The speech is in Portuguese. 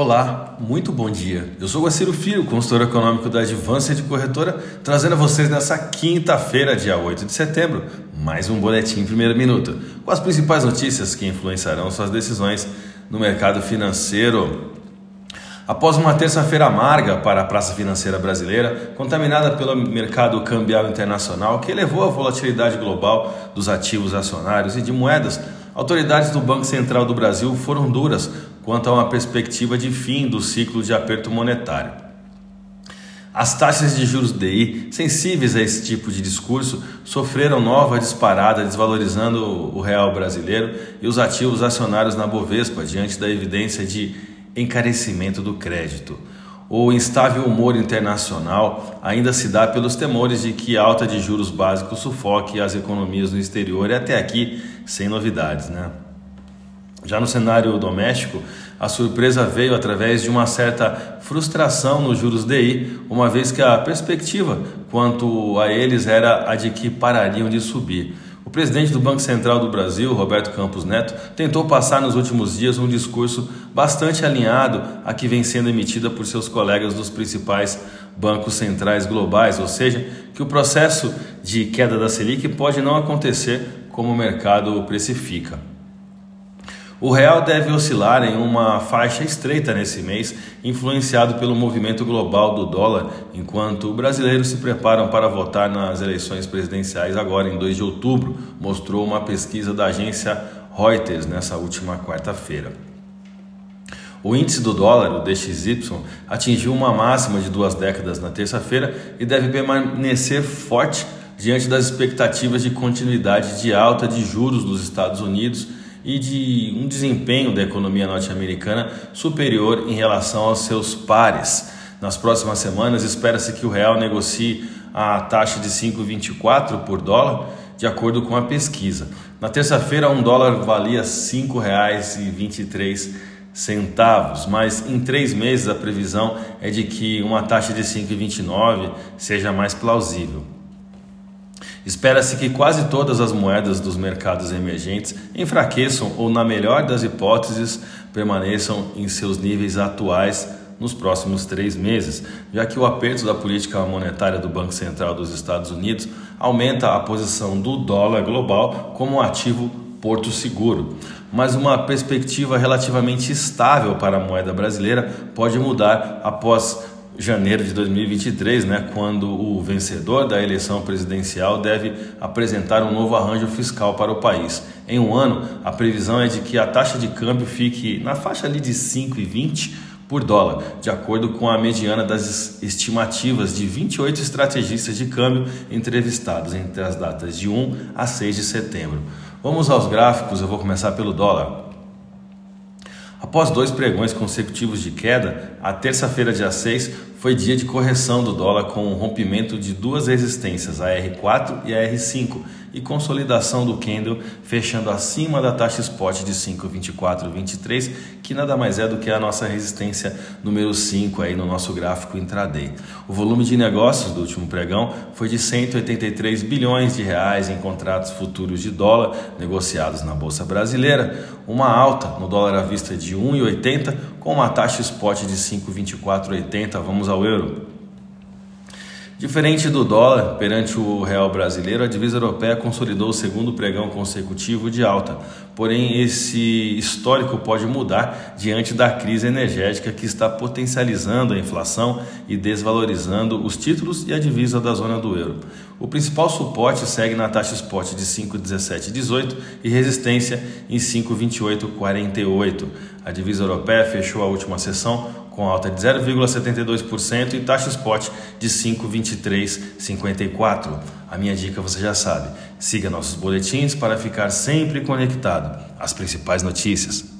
Olá, muito bom dia. Eu sou Guaciro Filho, consultor econômico da Advanced Corretora, trazendo a vocês nessa quinta-feira, dia 8 de setembro, mais um boletim primeiro minuto, com as principais notícias que influenciarão suas decisões no mercado financeiro. Após uma terça-feira amarga para a praça financeira brasileira, contaminada pelo mercado cambial internacional que elevou a volatilidade global dos ativos acionários e de moedas, autoridades do Banco Central do Brasil foram duras quanto a uma perspectiva de fim do ciclo de aperto monetário. As taxas de juros DI, sensíveis a esse tipo de discurso, sofreram nova disparada, desvalorizando o real brasileiro e os ativos acionários na Bovespa, diante da evidência de encarecimento do crédito. O instável humor internacional ainda se dá pelos temores de que alta de juros básicos sufoque as economias no exterior e até aqui sem novidades, né? Já no cenário doméstico, a surpresa veio através de uma certa frustração nos juros DI, uma vez que a perspectiva quanto a eles era a de que parariam de subir. O presidente do Banco Central do Brasil, Roberto Campos Neto, tentou passar nos últimos dias um discurso bastante alinhado a que vem sendo emitida por seus colegas dos principais bancos centrais globais, ou seja, que o processo de queda da Selic pode não acontecer como o mercado precifica. O real deve oscilar em uma faixa estreita nesse mês, influenciado pelo movimento global do dólar, enquanto brasileiros se preparam para votar nas eleições presidenciais agora em 2 de outubro, mostrou uma pesquisa da agência Reuters nessa última quarta-feira. O índice do dólar, o DXY, atingiu uma máxima de duas décadas na terça-feira e deve permanecer forte diante das expectativas de continuidade de alta de juros nos Estados Unidos e de um desempenho da economia norte-americana superior em relação aos seus pares. Nas próximas semanas, espera-se que o real negocie a taxa de 5,24 por dólar, de acordo com a pesquisa. Na terça-feira, um dólar valia R$ 5,23 centavos, mas em três meses a previsão é de que uma taxa de 5,29 seja mais plausível. Espera-se que quase todas as moedas dos mercados emergentes enfraqueçam ou, na melhor das hipóteses, permaneçam em seus níveis atuais nos próximos três meses, já que o aperto da política monetária do Banco Central dos Estados Unidos aumenta a posição do dólar global como um ativo porto seguro. Mas uma perspectiva relativamente estável para a moeda brasileira pode mudar após janeiro de 2023, né, quando o vencedor da eleição presidencial deve apresentar um novo arranjo fiscal para o país. Em um ano, a previsão é de que a taxa de câmbio fique na faixa ali de 5,20 por dólar, de acordo com a mediana das estimativas de 28 estrategistas de câmbio entrevistados entre as datas de 1 a 6 de setembro. Vamos aos gráficos, eu vou começar pelo dólar. Após dois pregões consecutivos de queda, a terça-feira, dia 6, foi dia de correção do dólar com o rompimento de duas resistências, a R4 e a R5, e consolidação do candle fechando acima da taxa spot de 5,2423, que nada mais é do que a nossa resistência número 5 aí no nosso gráfico intraday. O volume de negócios do último pregão foi de 183 bilhões de reais em contratos futuros de dólar negociados na bolsa brasileira, uma alta no dólar à vista de 1,80 com uma taxa spot de 5,2480. Vamos ao euro. Diferente do dólar perante o real brasileiro, a divisa europeia consolidou o segundo pregão consecutivo de alta. Porém, esse histórico pode mudar diante da crise energética que está potencializando a inflação e desvalorizando os títulos e a divisa da zona do euro. O principal suporte segue na taxa spot de 5,1718 e resistência em 5,2848. A divisa europeia fechou a última sessão com alta de 0,72% e taxa spot de 5,2354. A minha dica você já sabe. Siga nossos boletins para ficar sempre conectado às principais notícias.